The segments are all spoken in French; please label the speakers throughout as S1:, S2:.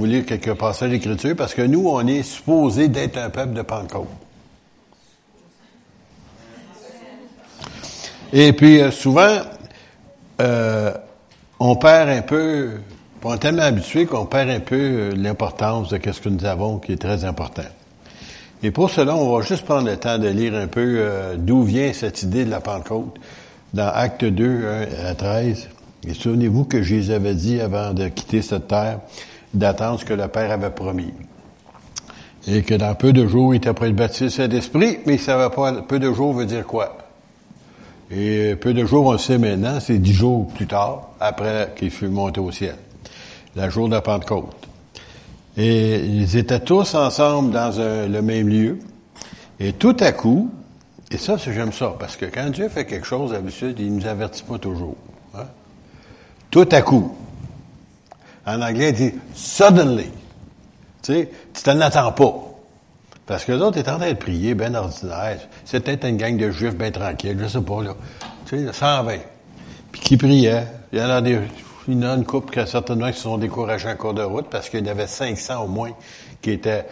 S1: vous lire quelques passages d'écriture parce que nous, on est supposé d'être un peuple de Pentecôte. Et puis, euh, souvent, euh, on perd un peu, on est tellement habitué qu'on perd un peu euh, l'importance de ce que nous avons qui est très important. Et pour cela, on va juste prendre le temps de lire un peu d'où vient cette idée de la Pentecôte dans Acte 2, 1 à 13. Et souvenez-vous que Jésus avait dit avant de quitter cette terre d'attendre ce que le Père avait promis. Et que dans peu de jours, il était prêt de baptiser Saint-Esprit, mais il savait pas, peu de jours veut dire quoi? Et peu de jours, on le sait maintenant, c'est dix jours plus tard, après qu'il fut monté au ciel. La jour de la Pentecôte. Et ils étaient tous ensemble dans le même lieu. Et tout à coup, et ça, j'aime ça, parce que quand Dieu fait quelque chose, d'habitude, il nous avertit pas toujours. Hein? Tout à coup. En anglais, il dit suddenly. Tu sais, tu t'en attends pas. Parce que les autres étaient en train de prier, bien ordinaire. C'était peut-être une gang de juifs bien tranquilles, je sais pas, là. Tu sais, 120. Puis qui priait? Il y en a des, il y en a une couple qui, certainement, qui se sont découragés en cours de route parce qu'il y en avait 500 au moins qui étaient,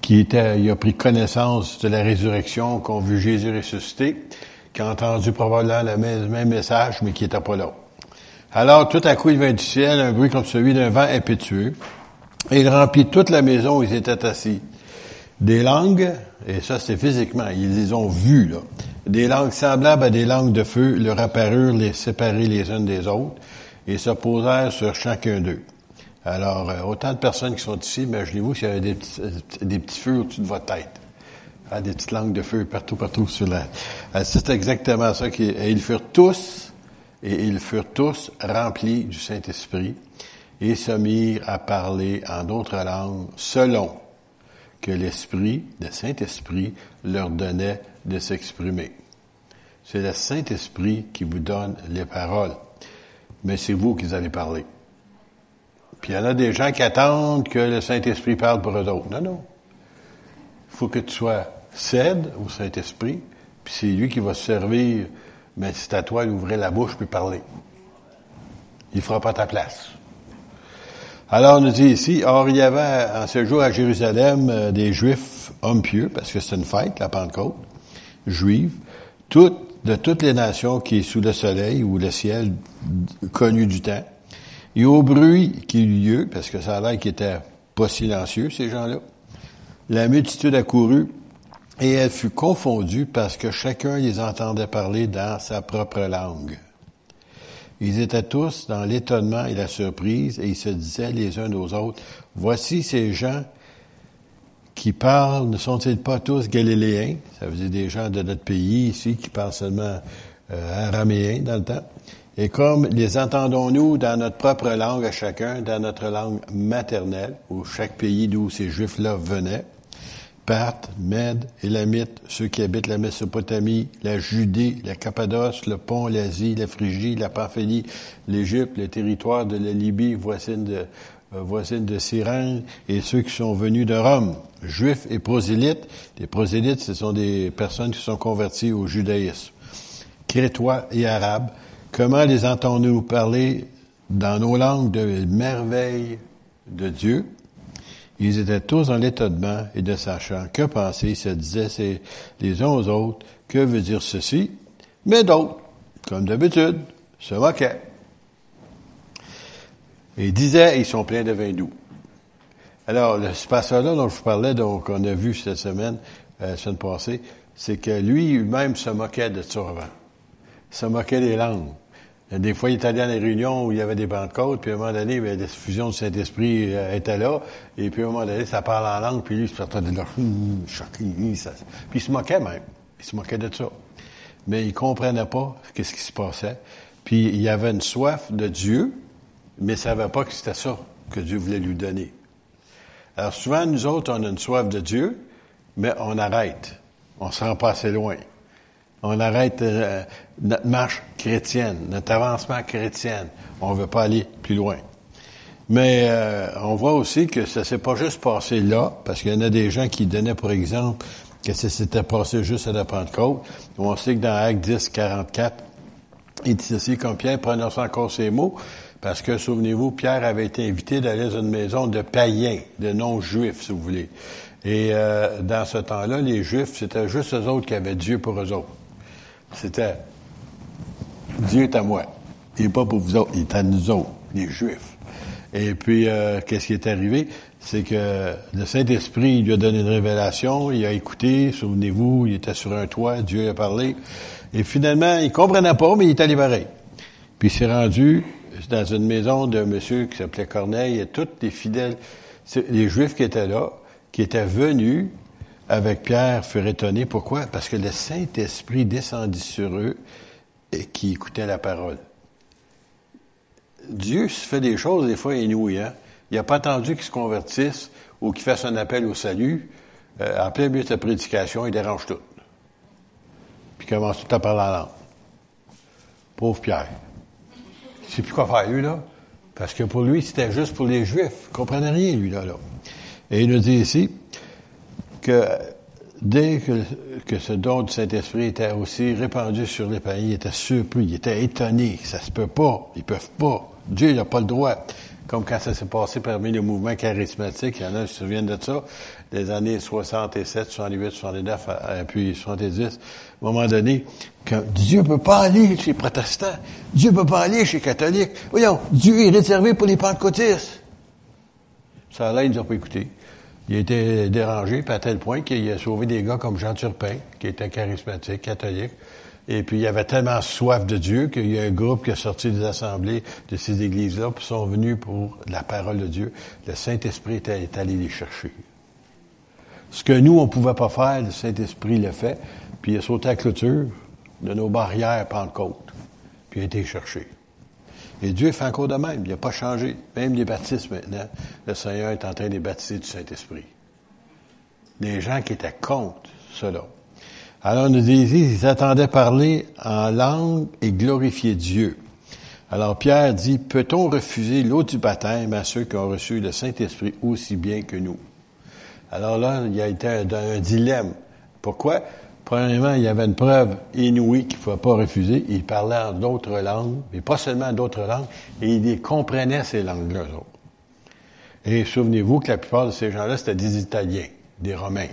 S1: qui étaient, il a pris connaissance de la résurrection, qui ont vu Jésus ressusciter, qui ont entendu probablement le même, message, mais qui n'étaient pas là. Alors, tout à coup, il vint du ciel un bruit comme celui d'un vent impétueux, et il remplit toute la maison où ils étaient assis. Des langues, et ça c'est physiquement, ils les ont vues, là. Des langues semblables à des langues de feu leur apparurent les séparer les unes des autres et se posèrent sur chacun d'eux. Alors, euh, autant de personnes qui sont ici, imaginez-vous s'il y avait des petits, euh, des petits feux au-dessus de votre tête. Ah, des petites langues de feu partout, partout sur la... Euh, c'est exactement ça. Qui, et ils furent tous, et ils furent tous remplis du Saint-Esprit et se mirent à parler en d'autres langues selon que l'Esprit, le Saint-Esprit, leur donnait de s'exprimer. C'est le Saint-Esprit qui vous donne les paroles, mais c'est vous qui allez parler. Puis il y en a des gens qui attendent que le Saint-Esprit parle pour eux autres. Non, non. Il faut que tu sois cède au Saint-Esprit, puis c'est lui qui va se servir, mais c'est à toi d'ouvrir la bouche puis parler. Il fera pas ta place. Alors, on nous dit ici, or, il y avait en ce jour à Jérusalem euh, des Juifs hommes pieux, parce que c'est une fête, la Pentecôte, juive, toutes, de toutes les nations qui est sous le soleil ou le ciel connu du temps. Et au bruit qui eut lieu, parce que ça a l'air qu'ils étaient pas silencieux, ces gens-là, la multitude accourut et elle fut confondue parce que chacun les entendait parler dans sa propre langue. Ils étaient tous dans l'étonnement et la surprise et ils se disaient les uns aux autres, voici ces gens qui parlent, ne sont-ils pas tous galiléens? Ça veut dire des gens de notre pays ici qui parlent seulement euh, araméen dans le temps. Et comme les entendons-nous dans notre propre langue à chacun, dans notre langue maternelle, où chaque pays d'où ces Juifs-là venaient, Parthes, Mèdes, Élamites, ceux qui habitent la Mésopotamie, la Judée, la Cappadoce, le Pont, l'Asie, la Phrygie, la Pamphylie, l'Égypte, les territoires de la Libye voisine de, euh, voisine de Cyrène, et ceux qui sont venus de Rome, juifs et prosélytes. Les prosélytes, ce sont des personnes qui sont converties au judaïsme. Crétois et arabes. Comment les entendons-nous parler dans nos langues de merveilles de Dieu? Ils étaient tous dans l'étonnement et de sachant que penser, ils se disaient les uns aux autres, que veut dire ceci? Mais d'autres, comme d'habitude, se moquaient. Et ils disaient, ils sont pleins de vin doux. Alors, ce passage-là dont je vous parlais, donc, qu'on a vu cette semaine, euh, la semaine passée, c'est que lui-même se moquait de. Il se moquait des langues. Des fois, il était allé dans les réunions où il y avait des côte, puis à un moment donné, ben, la fusion du Saint-Esprit euh, était là, et puis à un moment donné, ça parle en langue, puis lui, il se de là, hum, ça, puis il se moquait même. Il se moquait de ça. Mais il comprenait pas qu'est-ce qui se passait. Puis il avait une soif de Dieu, mais il savait pas que c'était ça que Dieu voulait lui donner. Alors souvent, nous autres, on a une soif de Dieu, mais on arrête. On se rend pas assez loin. On arrête euh, notre marche chrétienne, notre avancement chrétien. On ne veut pas aller plus loin. Mais euh, on voit aussi que ça s'est pas juste passé là, parce qu'il y en a des gens qui donnaient pour exemple que ça s'était passé juste à la Pentecôte. On sait que dans Acte 10, 44, il dit ceci comme Pierre prononçant encore ces mots, Parce que, souvenez-vous, Pierre avait été invité d'aller dans une maison de païens, de non-juifs, si vous voulez. Et euh, dans ce temps-là, les Juifs, c'était juste eux autres qui avaient Dieu pour eux autres. C'était Dieu est à moi. Il n'est pas pour vous autres, il est à nous autres, les Juifs. Et puis, euh, qu'est-ce qui est arrivé? C'est que le Saint-Esprit lui a donné une révélation, il a écouté, souvenez-vous, il était sur un toit, Dieu a parlé. Et finalement, il comprenait pas, mais il est allé. Puis il s'est rendu dans une maison d'un monsieur qui s'appelait Corneille, et tous les fidèles, les Juifs qui étaient là, qui étaient venus avec Pierre furent étonnés. Pourquoi? Parce que le Saint-Esprit descendit sur eux et qui écoutaient la parole. Dieu se fait des choses des fois inouïes. Hein? Il n'a pas attendu qu'ils se convertissent ou qu'ils fassent un appel au salut. Euh, en plein milieu de sa prédication, il dérange tout. Puis commence tout à parler en langue. Pauvre Pierre. Il sait plus quoi faire, lui, là. Parce que pour lui, c'était juste pour les Juifs. Il comprenait rien, lui, là. là. Et il nous dit ici que dès que, ce don du Saint-Esprit était aussi répandu sur les pays, il était surpris, il était étonné. Ça se peut pas. Ils peuvent pas. Dieu n'a pas le droit. Comme quand ça s'est passé parmi les mouvements charismatiques, il y en a qui se souviennent de ça, des années 67, 68, 69, puis 70. À un moment donné, que Dieu peut pas aller chez les protestants. Dieu peut pas aller chez les catholiques. Voyons, Dieu est réservé pour les pentecôtistes. Ça là, ils nous ont pas écouté. Il a été dérangé, à tel point qu'il a sauvé des gars comme Jean Turpin, qui était charismatique, catholique. Et puis, il avait tellement soif de Dieu qu'il y a un groupe qui a sorti des assemblées de ces églises-là, puis sont venus pour la parole de Dieu. Le Saint-Esprit est allé les chercher. Ce que nous, on pouvait pas faire, le Saint-Esprit l'a fait, puis il a sauté à clôture de nos barrières Pentecôte, puis il a été cherché. Et Dieu fait encore de même. Il n'a pas changé. Même les baptismes maintenant, le Seigneur est en train de baptiser du Saint-Esprit. Les gens qui étaient contre cela. Alors, nous dit ils attendaient parler en langue et glorifier Dieu. Alors, Pierre dit, peut-on refuser l'eau du baptême à ceux qui ont reçu le Saint-Esprit aussi bien que nous? Alors là, il y a été un dilemme. Pourquoi? Premièrement, il y avait une preuve inouïe qu'il ne pouvait pas refuser. Il parlait en d'autres langues, mais pas seulement d'autres langues, et il comprenait ces langues-là. Et souvenez-vous que la plupart de ces gens-là, c'était des Italiens, des Romains.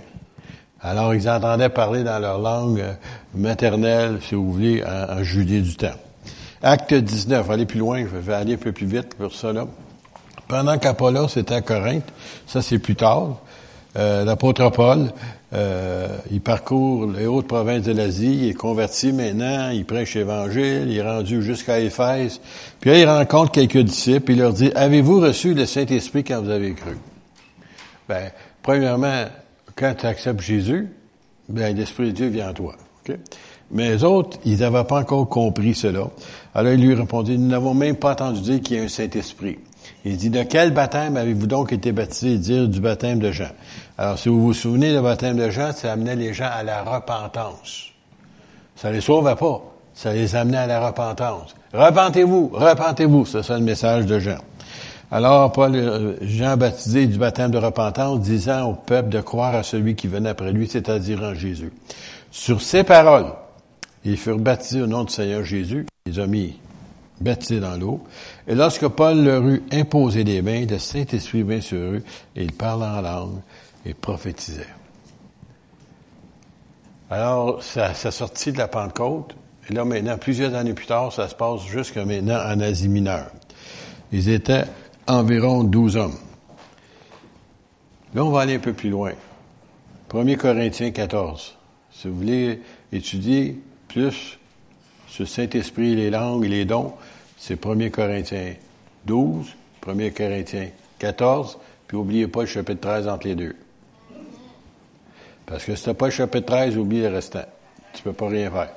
S1: Alors, ils entendaient parler dans leur langue euh, maternelle, si vous voulez, en, Judée du temps. Acte 19, aller plus loin, je vais aller un peu plus vite pour ça là. Pendant qu'Apollos était à Corinthe, ça c'est plus tard, euh, l'apôtre Paul, euh, il parcourt les hautes provinces de l'Asie, il est converti maintenant, il prêche l'Évangile, il est rendu jusqu'à Éphèse. Puis là, il rencontre quelques disciples, il leur dit, avez-vous reçu le Saint-Esprit quand vous avez cru? Ben, premièrement, quand tu acceptes Jésus, ben, l'Esprit de Dieu vient en toi. Mais les autres, ils n'avaient pas encore compris cela. Alors il lui répondit, nous n'avons même pas entendu dire qu'il y a un Saint-Esprit. Il dit, de quel baptême avez-vous donc été baptisé? Il dit, du baptême de Jean. Alors, si vous vous souvenez, le baptême de Jean, ça amenait les gens à la repentance. Ça les sauvait pas. Ça les amenait à la repentance. Repentez-vous, repentez-vous. C'est ça le message de Jean. Alors, Paul, euh, Jean baptisé du baptême de repentance, disant au peuple de croire à celui qui venait après lui, c'est-à-dire en Jésus. Sur ces paroles, ils furent baptisés au nom du Seigneur Jésus. Ils ont mis baptisés dans l'eau. Et lorsque Paul leur eut imposé les mains, le Saint-Esprit vint sur eux, et ils parlaient en langue et prophétisaient. Alors, ça, sortit de la Pentecôte, et là maintenant, plusieurs années plus tard, ça se passe jusqu'à maintenant en Asie mineure. Ils étaient environ douze hommes. Là, on va aller un peu plus loin. 1 Corinthiens 14. Si vous voulez étudier plus sur Saint-Esprit, les langues et les dons, c'est 1 Corinthiens 12, 1 Corinthiens 14, puis n'oubliez pas le chapitre 13 entre les deux. Parce que si tu pas le chapitre 13, oublie le restant. Tu peux pas rien faire.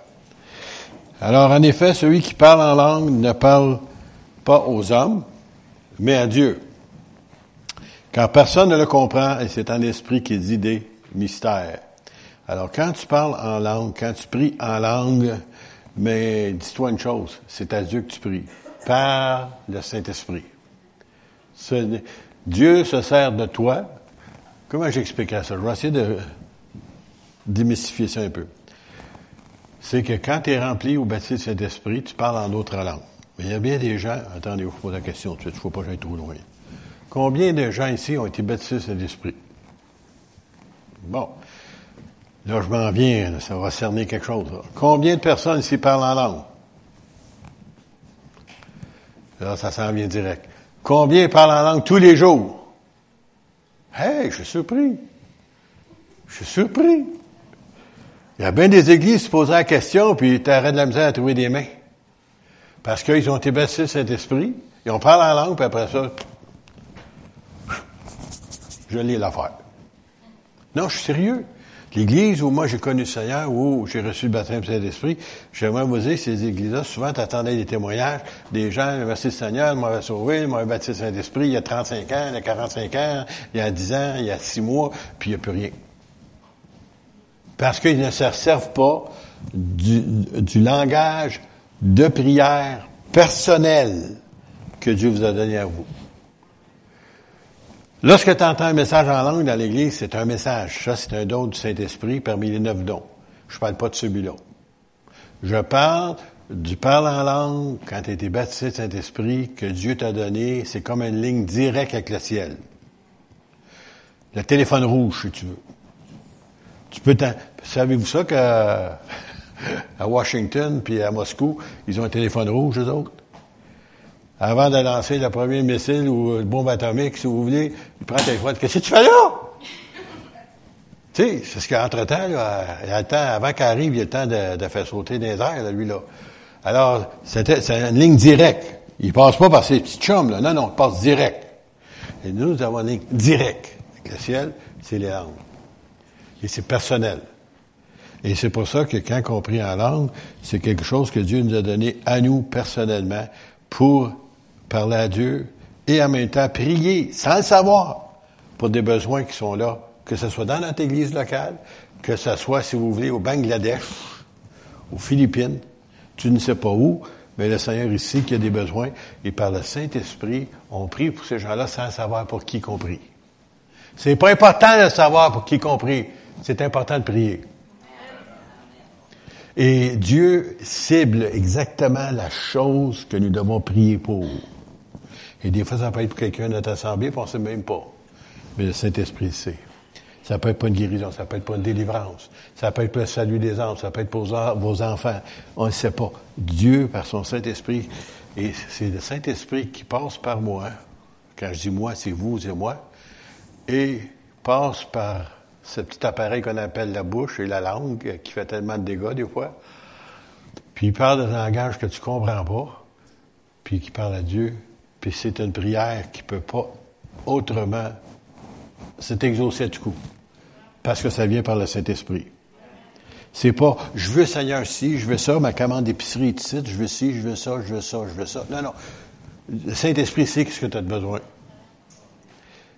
S1: Alors, en effet, celui qui parle en langue ne parle pas aux hommes, mais à Dieu. Car personne ne le comprend, et c'est un esprit qui dit des mystères. Alors, quand tu parles en langue, quand tu pries en langue, mais dis-toi une chose, c'est à Dieu que tu pries, par le Saint-Esprit. Dieu se sert de toi. Comment j'expliquerais ça? Je vais essayer de démystifier ça un peu. C'est que quand tu es rempli ou baptisé du Saint-Esprit, tu parles en d'autres langues. Mais il y a bien des gens, attendez, je vous pose la question tout de suite, il ne faut pas que j'aille trop loin. Combien de gens ici ont été baptisés de l'Esprit? Bon. Là, je m'en viens, ça va cerner quelque chose. Combien de personnes ici parlent en langue? Là, ça s'en vient direct. Combien parlent en langue tous les jours? Hey, je suis surpris. Je suis surpris. Il y a bien des églises qui se poseraient la question, puis tu arrêtes de la misère à trouver des mains. Parce qu'ils ont été baptisés cet esprit, ils ont parlé en langue, puis après ça, je lis l'affaire. Non, je suis sérieux. L'église où moi j'ai connu le Seigneur, où j'ai reçu le baptême de Saint-Esprit, j'aimerais vous dire, ces églises-là, souvent tu attendais des témoignages, des gens, merci le Seigneur, m'avait sauvé, m'avait baptisé Saint-Esprit il y a 35 ans, il y a 45 ans, il y a 10 ans, il y a 6 mois, puis il n'y a plus rien. Parce qu'ils ne se servent pas du, du langage de prière personnel que Dieu vous a donné à vous. Lorsque tu entends un message en langue dans l'Église, c'est un message. Ça, c'est un don du Saint-Esprit parmi les neuf dons. Je parle pas de celui-là. Je parle du parle en langue quand tu as été baptisé de Saint-Esprit que Dieu t'a donné. C'est comme une ligne directe avec le ciel. Le téléphone rouge, si tu veux. Tu peux Savez-vous ça qu'à à Washington puis à Moscou, ils ont un téléphone rouge, eux autres? Avant de lancer le premier missile ou le bombe atomique, si vous voulez, il prend téléphone. Qu'est-ce que tu fais là? tu sais, c'est ce qu'entre-temps, il y a le temps, avant qu'il arrive, il y a le temps de, faire sauter des airs, lui, là. Alors, c'était, c'est une ligne directe. Il passe pas par ses petits chums, là. Non, non, il passe direct. Et nous, nous avons une ligne directe. Le ciel, c'est les langues. Et c'est personnel. Et c'est pour ça que quand on prie en langue, c'est quelque chose que Dieu nous a donné à nous personnellement pour parler à Dieu et en même temps prier sans le savoir pour des besoins qui sont là, que ce soit dans notre église locale, que ce soit, si vous voulez, au Bangladesh, aux Philippines, tu ne sais pas où, mais le Seigneur ici qui a des besoins, et par le Saint-Esprit, on prie pour ces gens-là sans savoir pour qui qu'on prie. C'est pas important de savoir pour qui qu'on prie, c'est important de prier. Et Dieu cible exactement la chose que nous devons prier pour. Et des fois, ça peut être pour quelqu'un de notre assemblée, on ne sait même pas. Mais le Saint-Esprit sait. Ça peut être pas une guérison, ça peut être pas une délivrance, ça peut être pour le salut des âmes, ça peut être pour vos enfants. On ne sait pas. Dieu, par son Saint-Esprit, et c'est le Saint-Esprit qui passe par moi. Quand je dis moi, c'est vous et moi. Et passe par ce petit appareil qu'on appelle la bouche et la langue, qui fait tellement de dégâts des fois. Puis il parle d'un langage que tu comprends pas, puis qui parle à Dieu, c'est une prière qui peut pas autrement s'exaucer du coup. Parce que ça vient par le Saint-Esprit. C'est pas, je veux Seigneur ci, je veux ça, ma commande d'épicerie ici, je veux ci, je veux ça, je veux ça, je veux ça. Non, non. Le Saint-Esprit sait ce que tu as besoin.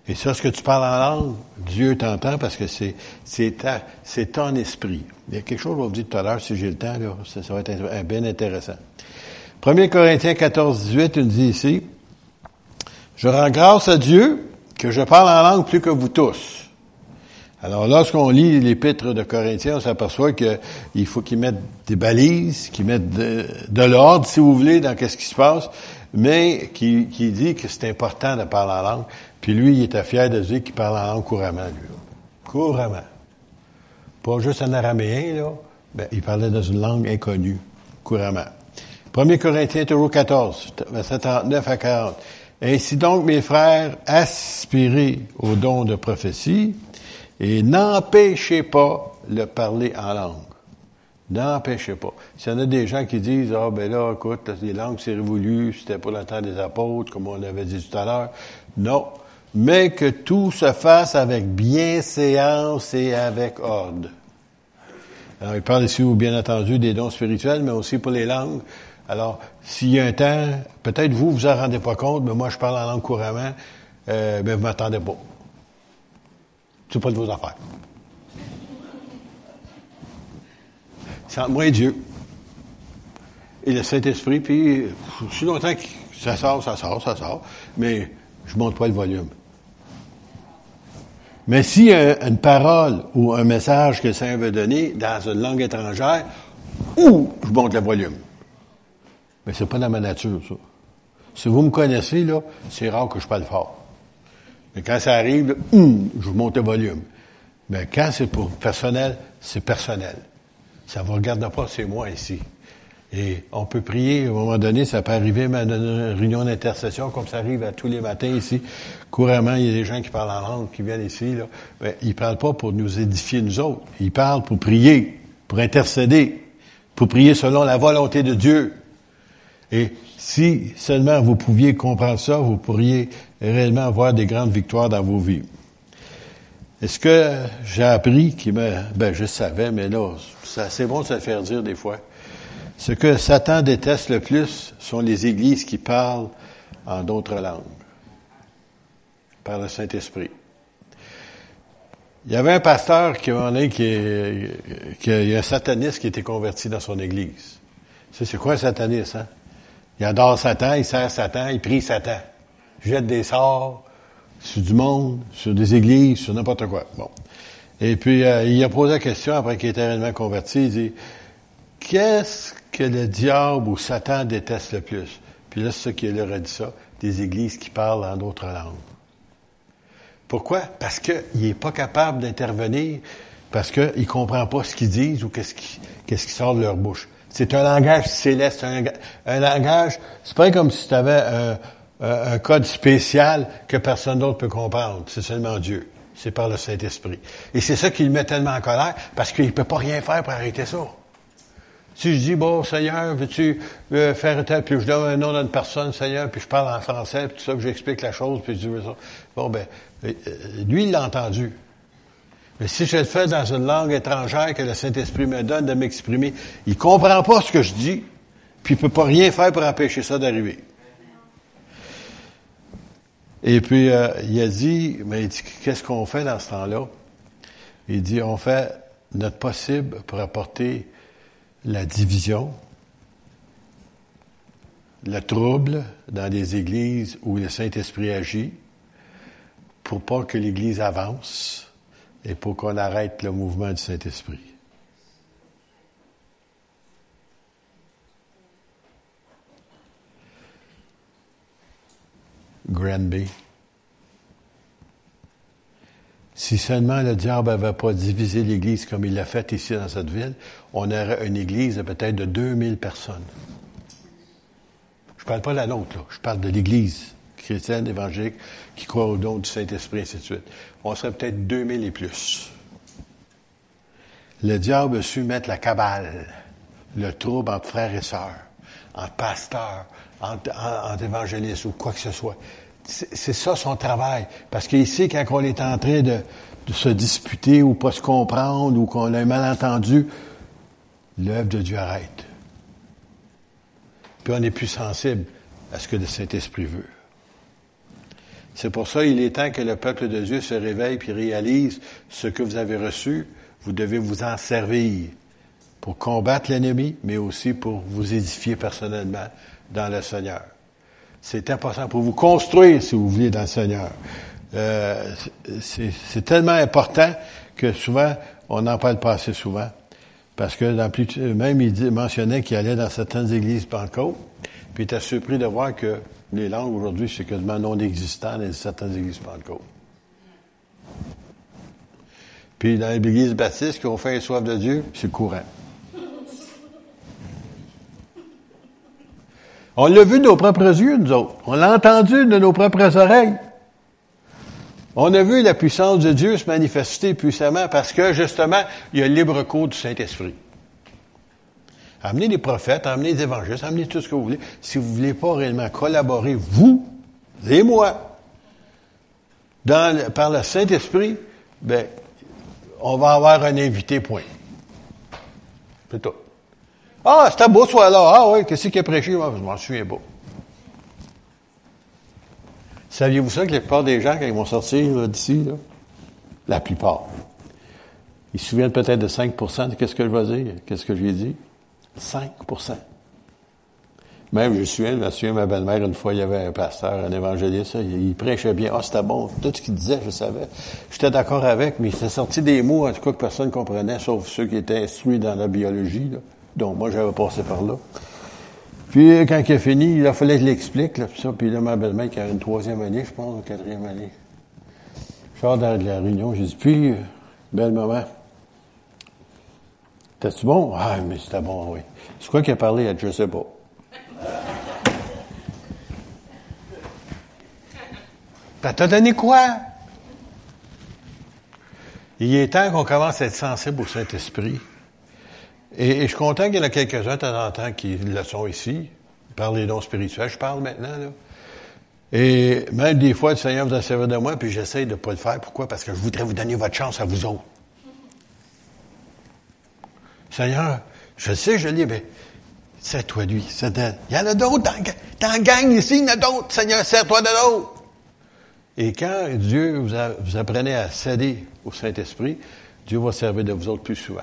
S1: Et ça, ce que tu parles en langue, Dieu t'entend parce que c'est, c'est, c'est ton esprit. Il y a quelque chose je vais vous dire tout à l'heure, si j'ai le temps, là, ça, ça va être bien intéressant. 1 Corinthiens 14, 18, il dit ici, je rends grâce à Dieu que je parle en langue plus que vous tous. Alors, lorsqu'on lit l'épître de Corinthiens, on s'aperçoit qu'il faut qu'ils mettent des balises, qu'ils mettent de, l'ordre, si vous voulez, dans qu'est-ce qui se passe, mais qui, dit que c'est important de parler en langue. Puis lui, il était fier de dire qu'il parle en langue couramment, lui. Couramment. Pas juste en araméen, là. Ben, il parlait dans une langue inconnue, couramment. 1 Corinthiens 14, verset 39 à 40. Ainsi donc, mes frères, aspirez au don de prophétie et n'empêchez pas le parler en langue. N'empêchez pas. S'il y en a des gens qui disent, ah ben là, écoute, les langues, c'est révolu, c'était pour le des apôtres, comme on avait dit tout à l'heure. Non. Mais que tout se fasse avec bienséance et avec ordre. Alors, il parle ici, bien entendu, des dons spirituels, mais aussi pour les langues. Alors, s'il y a un temps, peut-être vous, vous en rendez pas compte, mais moi, je parle en langue couramment, euh, ben, vous m'attendez pas. C'est pas de vos affaires. C'est entre moi et Dieu. Et le Saint-Esprit, puis, si longtemps que ça sort, ça sort, ça sort, mais je monte pas le volume. Mais a une parole ou un message que Saint veut donner dans une langue étrangère, ou je monte le volume. Mais c'est pas dans ma nature, ça. Si vous me connaissez, là, c'est rare que je parle fort. Mais quand ça arrive, hum, je monte le volume. Mais quand c'est pour personnel, c'est personnel. Ça vous regarde pas, c'est moi ici. Et on peut prier, à un moment donné, ça peut arriver dans une réunion d'intercession, comme ça arrive à tous les matins ici. Couramment, il y a des gens qui parlent en langue, qui viennent ici. Là. Mais ils parlent pas pour nous édifier nous autres. Ils parlent pour prier, pour intercéder, pour prier selon la volonté de Dieu. Et si seulement vous pouviez comprendre ça, vous pourriez réellement avoir des grandes victoires dans vos vies. Est-ce que j'ai appris qui me, ben je savais, mais là, c'est bon de se faire dire des fois. Ce que Satan déteste le plus sont les églises qui parlent en d'autres langues, par le Saint-Esprit. Il y avait un pasteur qui, a qui, qui un sataniste qui était converti dans son église. C'est quoi un sataniste, hein? Il adore Satan, il sert Satan, il prie Satan. Il jette des sorts sur du monde, sur des églises, sur n'importe quoi. Bon. Et puis, euh, il a posé la question, après qu'il était réellement converti, il dit, qu'est-ce que le diable ou Satan déteste le plus? Puis là, c'est ce qu'il leur a dit ça, des églises qui parlent en d'autres langues. Pourquoi? Parce qu'il n'est pas capable d'intervenir, parce qu'il ne comprend pas ce qu'ils disent ou qu'est-ce qui, sort de leur bouche. C'est un langage céleste, un, langage, c'est pas comme si tu avais un, un, code spécial que personne d'autre peut comprendre. C'est seulement Dieu. C'est par le Saint-Esprit. Et c'est ça qui le met tellement en colère, parce qu'il ne peut pas rien faire pour arrêter ça. Si je dis, bon, Seigneur, veux-tu euh, faire tel, puis je donne un nom d'une personne, Seigneur, puis je parle en français, puis tout ça, puis j'explique la chose, puis je dis. Bon, ben, euh, lui, il l'a entendu. Mais si je le fais dans une langue étrangère que le Saint-Esprit me donne de m'exprimer, il comprend pas ce que je dis, puis il peut pas rien faire pour empêcher ça d'arriver. Et puis, euh, il a dit, mais qu'est-ce qu'on fait dans ce temps-là? Il dit, on fait notre possible pour apporter la division, le trouble dans des églises où le Saint-Esprit agit, pour pas que l'Église avance et pour qu'on arrête le mouvement du Saint-Esprit. Granby. Si seulement le diable n'avait pas divisé l'Église comme il l'a fait ici dans cette ville, on aurait une Église de peut-être de 2000 personnes. Je parle pas de la nôtre, là. je parle de l'Église chrétienne, évangélique, qui croit au don du Saint-Esprit, ainsi de suite. On serait peut-être 2000 et plus. Le diable a su mettre la cabale, le trouble entre frères et sœurs, entre pasteurs, entre, évangélistes ou quoi que ce soit. C'est ça son travail. Parce qu'ici, quand on est en train de, se disputer ou pas se comprendre ou qu'on a un malentendu, l'œuvre de Dieu arrête. Puis on est plus sensible à ce que le Saint-Esprit veut. C'est pour ça il est temps que le peuple de Dieu se réveille puis réalise ce que vous avez reçu. Vous devez vous en servir pour combattre l'ennemi, mais aussi pour vous édifier personnellement dans le Seigneur. C'est important pour vous construire, si vous voulez, dans le Seigneur. Euh, c'est tellement important que souvent, on n'en parle pas assez souvent. Parce que même il mentionnait qu'il allait dans certaines églises Pentecôte, puis il était surpris de voir que les langues aujourd'hui, c'est quasiment non existant dans certaines églises Pentecôte. Puis dans les églises baptistes qui ont fait soif de Dieu, c'est courant. On l'a vu de nos propres yeux, nous autres. On l'a entendu de nos propres oreilles. On a vu la puissance de Dieu se manifester puissamment parce que, justement, il y a le libre cours du Saint-Esprit. Amenez les prophètes, amenez les évangélistes, amenez tout ce que vous voulez. Si vous ne voulez pas réellement collaborer, vous et moi, par le Saint-Esprit, ben, on va avoir un invité, point. C'est tout. Ah, c'était beau soir-là. Ah oui, qu'est-ce qu'il a prêché? Moi, je m'en souviens pas. Saviez-vous ça que la plupart des gens, quand ils vont sortir d'ici, la plupart, ils se souviennent peut-être de 5% de ce que je vais dire, qu'est-ce que je lui ai dit? 5% Même, je me souviens, je me souviens, ma belle-mère, une fois, il y avait un pasteur, un évangéliste, il, prêchait bien. Ah, c'était bon. Tout ce qu'il disait, je savais. J'étais d'accord avec, mais il s'est sorti des mots, en tout cas, que personne ne comprenait, sauf ceux qui étaient instruits dans la biologie, là. Donc, moi, j'avais passé par là. Puis quand il a fini, il a fallu que je l'explique, là, puis ça. Puis là, ma belle-mère, qui a une troisième année, je pense, ou quatrième année. Je sors dans la réunion, j'ai dit, puis, belle maman, t'es-tu bon? Ah, mais c'était bon, oui. C'est quoi qu'il a parlé à je. Ben, t'as donné quoi? Il est temps qu'on commence à être sensible au Saint-Esprit. Et, je suis content qu'il y en a quelques-uns de temps en temps qui le sont ici. Par les dons spirituels, je parle maintenant. Là. Et même des fois, le Seigneur vous a servi de moi, puis j'essaie de ne pas le faire. Pourquoi? Parce que je voudrais vous donner votre chance à vous autres. Seigneur, je sais, je l'ai, mais c'est toi lui, d'elle. Il y en a d'autres la gang ici, il y en a d'autres. Seigneur, sers-toi de l'autre. Et quand Dieu vous, vous apprenez à céder au Saint-Esprit, Dieu va servir de vous autres plus souvent.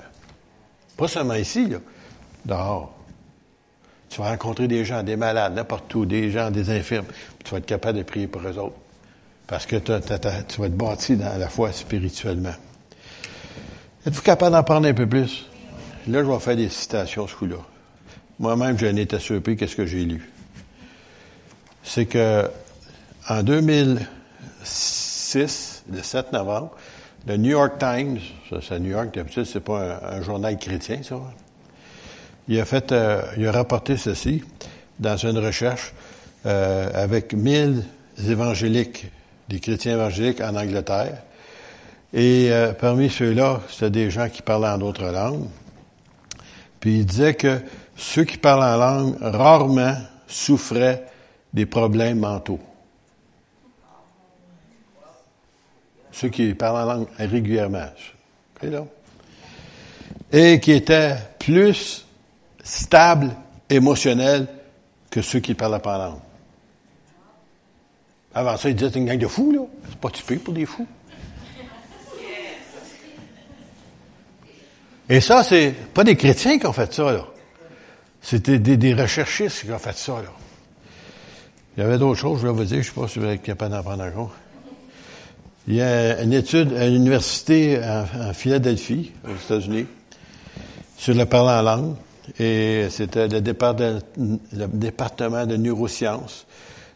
S1: Pas seulement ici, là, dehors. Tu vas rencontrer des gens, des malades, n'importe où, des gens, des infirmes. Tu vas être capable de prier pour eux autres. Parce que tu vas être bâti dans la foi spirituellement. Êtes-vous capable d'en parler un peu plus? Là, je vais faire des citations ce coup-là. Moi-même, j'en étais surpris qu'est-ce que j'ai lu. C'est que en 2006, le 7 novembre, le New York Times, ça c'est New York, d'habitude, c'est pas un, journal chrétien, ça. Il a fait, euh, il a rapporté ceci dans une recherche euh, avec 1000 évangéliques, des chrétiens évangéliques en Angleterre. Et euh, parmi ceux-là, c'était des gens qui parlaient en d'autres langues. Puis il disait que ceux qui parlent en langue rarement souffraient des problèmes mentaux. ceux qui parlent en langue régulièrement. Et qui étaient plus stables émotionnels que ceux qui ne parlaient pas en langue. Avant ça, ils disaient c'est une gang de fous, là. C'est pas typé pour des fous. Et ça, c'est pas des chrétiens qui ont fait ça, là. C'était des, des, recherchistes qui ont fait ça, là. Il y avait d'autres choses, je vais vous dire, je ne sais pas si vous êtes capable d'en prendre en compte. Il y a une étude à l'université en, Philadelphie, aux États-Unis, sur le parlant en langue. Et c'était le, le, département de neurosciences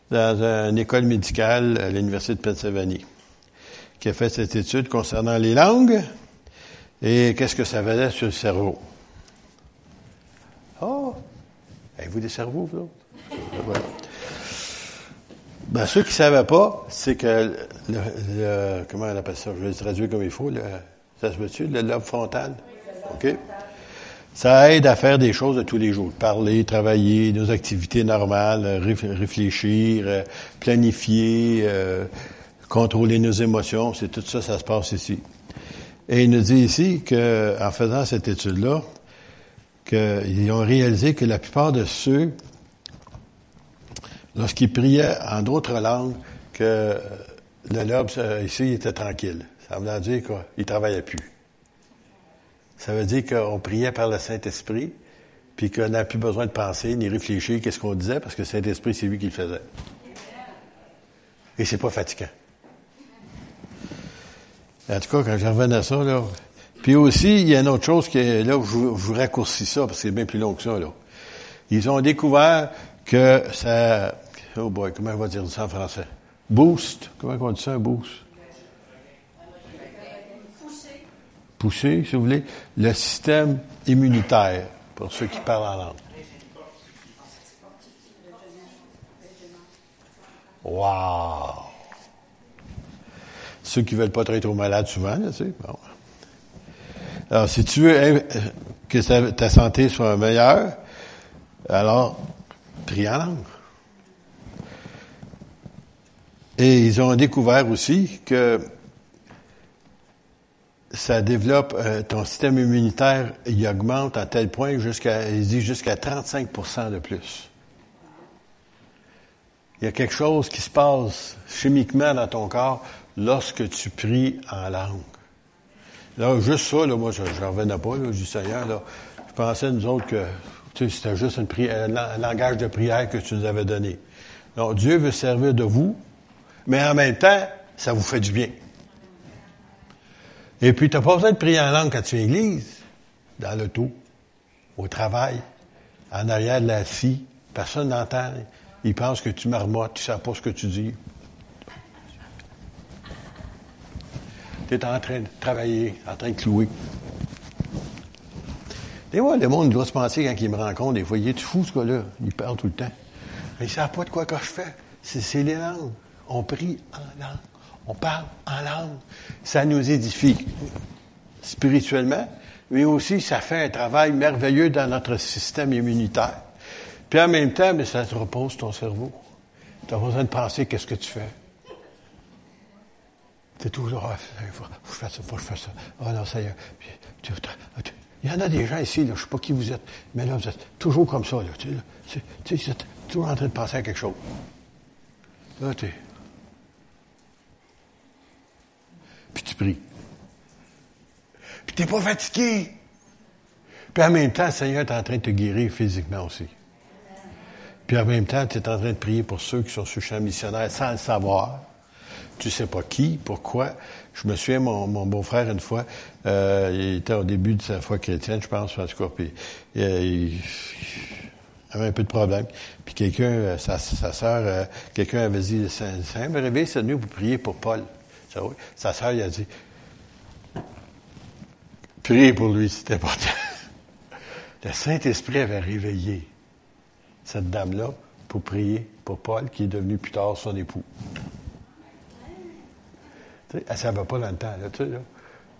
S1: dans une école médicale à l'Université de Pennsylvanie, qui a fait cette étude concernant les langues et qu'est-ce que ça faisait sur le cerveau? Oh! Avez-vous des cerveaux, vous autres? Ben, ceux qui ne savaient pas, c'est que le, comment on appelle ça? Je vais le traduire comme il faut. Le, ça se veut-tu? Le lobe frontal? OK? Ça aide à faire des choses de tous les jours. Parler, travailler, nos activités normales, réfléchir, euh, planifier, euh, contrôler nos émotions. C'est tout ça, ça se passe ici. Et il nous dit ici qu'en faisant cette étude-là, qu'ils ont réalisé que la plupart de ceux lorsqu'il priait en d'autres langues, que le lobe ici était tranquille. Ça veut dire qu'il ne travaillait plus. Ça veut dire qu'on priait par le Saint-Esprit, puis qu'on n'a plus besoin de penser ni réfléchir qu'est-ce qu'on disait, parce que le Saint-Esprit, c'est lui qui le faisait. Et c'est pas fatigant. En tout cas, quand je revenais à ça, là. Puis aussi, il y a une autre chose qui est là je, vous raccourcis ça, parce que c'est bien plus long que ça, là. Ils ont découvert que ça, oh boy, comment on va dire ça en français? Boost. Comment on dit ça, un boost? Pousser. Pousser, si vous voulez, le système immunitaire, pour ceux qui parlent en langue. Wow! Ceux qui veulent pas être trop malades souvent, tu sais. Bon. Alors, si tu veux euh, que ta santé soit meilleure, alors, prie en langue. Et ils ont découvert aussi que ça développe euh, ton système immunitaire, il augmente à tel point jusqu'à, ils disent jusqu'à 35% de plus. Il y a quelque chose qui se passe chimiquement dans ton corps lorsque tu pries en langue. Là, juste ça, là, moi, je n'en revenais pas, là, du Seigneur, là. Je pensais, nous autres, que c'était juste un langage de prière que tu nous avais donné. Donc, Dieu veut servir de vous mais en même temps, ça vous fait du bien. Et puis, tu n'as pas besoin de prier en langue quand tu es à l'église, dans l'auto, au travail, en arrière de la scie, Personne n'entend. Il pense que tu marmottes, tu ne sais pas ce que tu dis. Tu es en train de travailler, en train de clouer. Des fois, le monde doit se penser quand il me rencontre, des fois, il est fou, ce gars-là. Il parle tout le temps. Mais ils ne savent pas de quoi que je fais. C'est les langues. On prie en langue. On parle en langue. Ça nous édifie spirituellement, mais aussi ça fait un travail merveilleux dans notre système immunitaire. Puis en même temps, mais ça te repose ton cerveau. Tu as besoin de penser qu'est-ce que tu fais. Tu es toujours, ah, faut, faut faire ça, faut faire ça. Ah non, ça y est. il y en a des gens ici, là, je ne sais pas qui vous êtes, mais là, vous êtes toujours comme ça. Là, tu, tu, tu êtes toujours en train de penser à quelque chose. Là, tu Puis tu pries. Puis tu n'es pas fatigué. Puis en même temps, le Seigneur est en train de te guérir physiquement aussi. Puis en même temps, tu es en train de prier pour ceux qui sont sur champ missionnaire sans le savoir. Tu sais pas qui, pourquoi. Je me souviens, mon, mon beau-frère, une fois, euh, il était au début de sa foi chrétienne, je pense, en tout cas, puis euh, il, avait un peu de problème. Puis quelqu'un, euh, sa, sa sœur, quelqu'un avait dit, ça, me réveille cette nuit pour prier pour Paul. Sa sœur, il a dit, priez pour lui, c'est important. Le Saint-Esprit avait réveillé cette dame-là pour prier pour Paul, qui est devenu plus tard son époux. Tu sais, elle ne savait pas dans le temps. Là, là.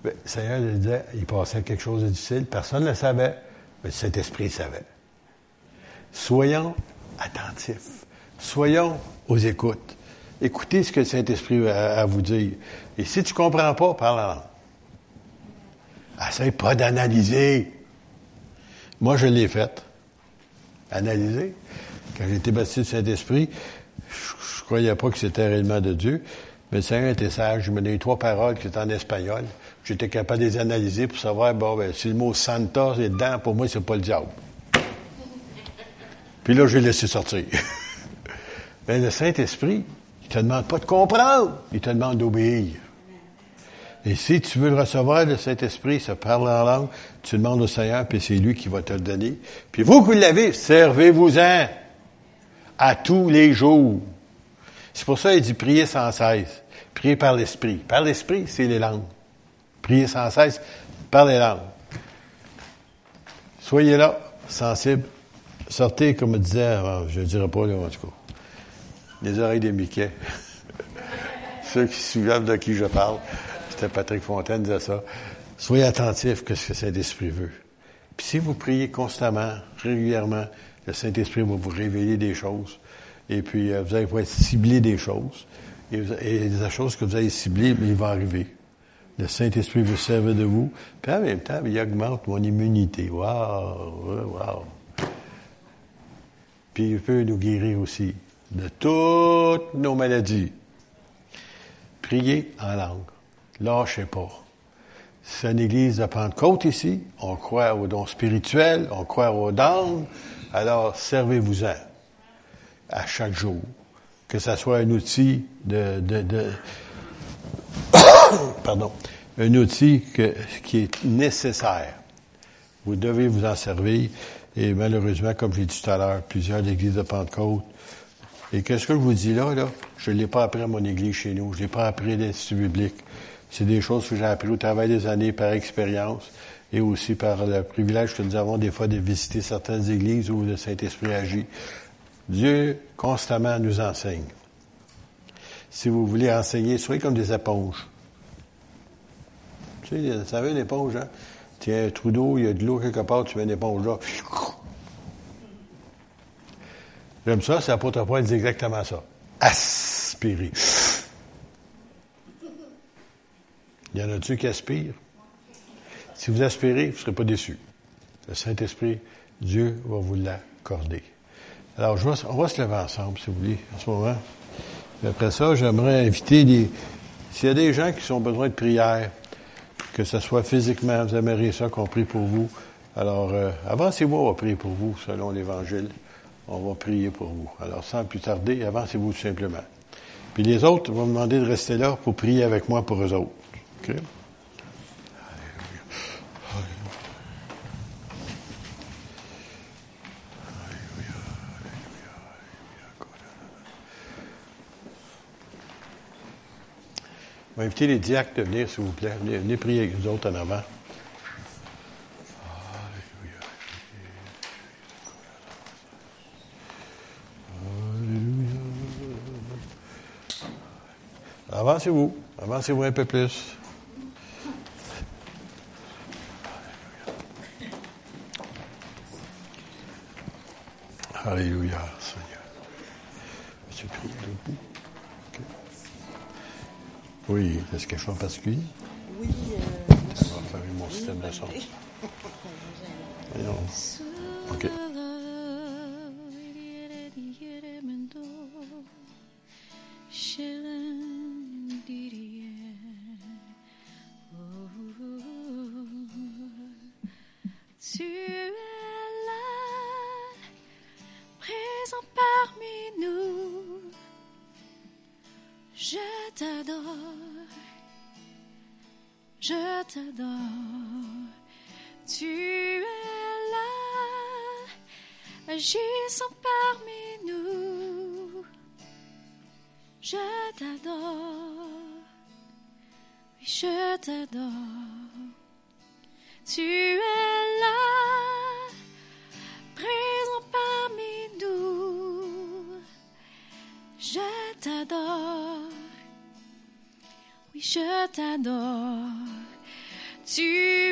S1: le Seigneur lui disait, il passait quelque chose de difficile. Personne ne le savait, mais le Saint-Esprit savait. Soyons attentifs. Soyons aux écoutes. Écoutez ce que le Saint-Esprit a à vous dire. Et si tu ne comprends pas, parle en. Essaye pas d'analyser. Moi, je l'ai fait. Analyser. Quand j'ai été baptisé du Saint-Esprit, je, ne croyais pas que c'était réellement de Dieu. Mais le Seigneur était sage. Il me donnait trois paroles qui étaient en espagnol. J'étais capable de les analyser pour savoir, bon, ben, si le mot Santa est dedans, pour moi, c'est pas le diable. Puis là, je l'ai laissé sortir. Mais le Saint-Esprit, il te demande pas de comprendre, il te demande d'obéir. Et si tu veux le recevoir, le Saint-Esprit, se parle en langue, tu demandes au Seigneur, puis c'est lui qui va te le donner. Puis vous qui l'avez, servez-vous-en à tous les jours. C'est pour ça qu'il dit prier sans cesse. Prier par l'Esprit. Par l'Esprit, c'est les langues. Prier sans cesse par les langues. Soyez là, sensibles. Sortez, comme je disais, je ne dirais pas, là, en tout cas, les oreilles des Mickey. Ceux qui se de qui je parle. Patrick Fontaine disait ça. Soyez attentifs à ce que Saint-Esprit veut. Puis si vous priez constamment, régulièrement, le Saint-Esprit va vous révéler des choses. Et puis, euh, vous allez pouvoir cibler des choses. Et, les choses que vous avez ciblées, mais il va arriver. Le Saint-Esprit veut servir de vous. Puis en même temps, il augmente mon immunité. Wow! Wow! Puis il peut nous guérir aussi de toutes nos maladies. Priez en langue lâchez pas. C'est une église de Pentecôte ici. On croit aux dons spirituels, on croit aux dons. Alors, servez-vous-en à chaque jour. Que ça soit un outil de, de, de pardon, un outil qui est nécessaire. Vous devez vous en servir. Et malheureusement, comme j'ai dit tout à l'heure, plusieurs églises de Pentecôte. Et qu'est-ce que je vous dis là, là? Je ne l'ai pas appris à mon église chez nous. Je ne l'ai pas appris à l'Institut biblique. C'est des choses que j'ai appris au travail des années par expérience et aussi par le privilège que nous avons des fois de visiter certaines églises où le Saint-Esprit agit. Dieu constamment nous enseigne. Si vous voulez enseigner, soyez comme des éponges. Tu sais, vous savez, une éponge, hein? Tiens, un trou d'eau, il y a de l'eau quelque part, tu mets une éponge là. J'aime ça, c'est l'apôtre Paul dit exactement ça. Aspirer. Il y en a-tu qui aspirent? Si vous aspirez, vous ne serez pas déçus. Le Saint-Esprit, Dieu va vous l'accorder. Alors, on va se lever ensemble, si vous voulez, en ce moment. après ça, j'aimerais inviter les... S'il y a des gens qui ont besoin de prière, que ce soit physiquement, vous aimeriez ça qu'on prie pour vous. Alors, euh, avancez-vous, on va prier pour vous, selon l'Évangile. On va prier pour vous. Alors, sans plus tarder, avancez-vous tout simplement. Puis les autres vont me demander de rester là pour prier avec moi pour eux autres. Okay? Vais inviter les diacres de venir, s'il vous plaît. Venez, prier avec nous autres en avant. Avancez-vous. Avancez-vous un peu plus. Alléluia, Seigneur. Monsieur prie debout? Oui, est-ce quelque chose en particulier?
S2: Oui, euh,
S1: On va faire mon système de son. Voyons. OK.
S3: T'adore. Tu es là, agissant parmi nous. Je t'adore, oui, je t'adore. Tu es là, présent parmi nous. Je t'adore, oui, je t'adore. Tu es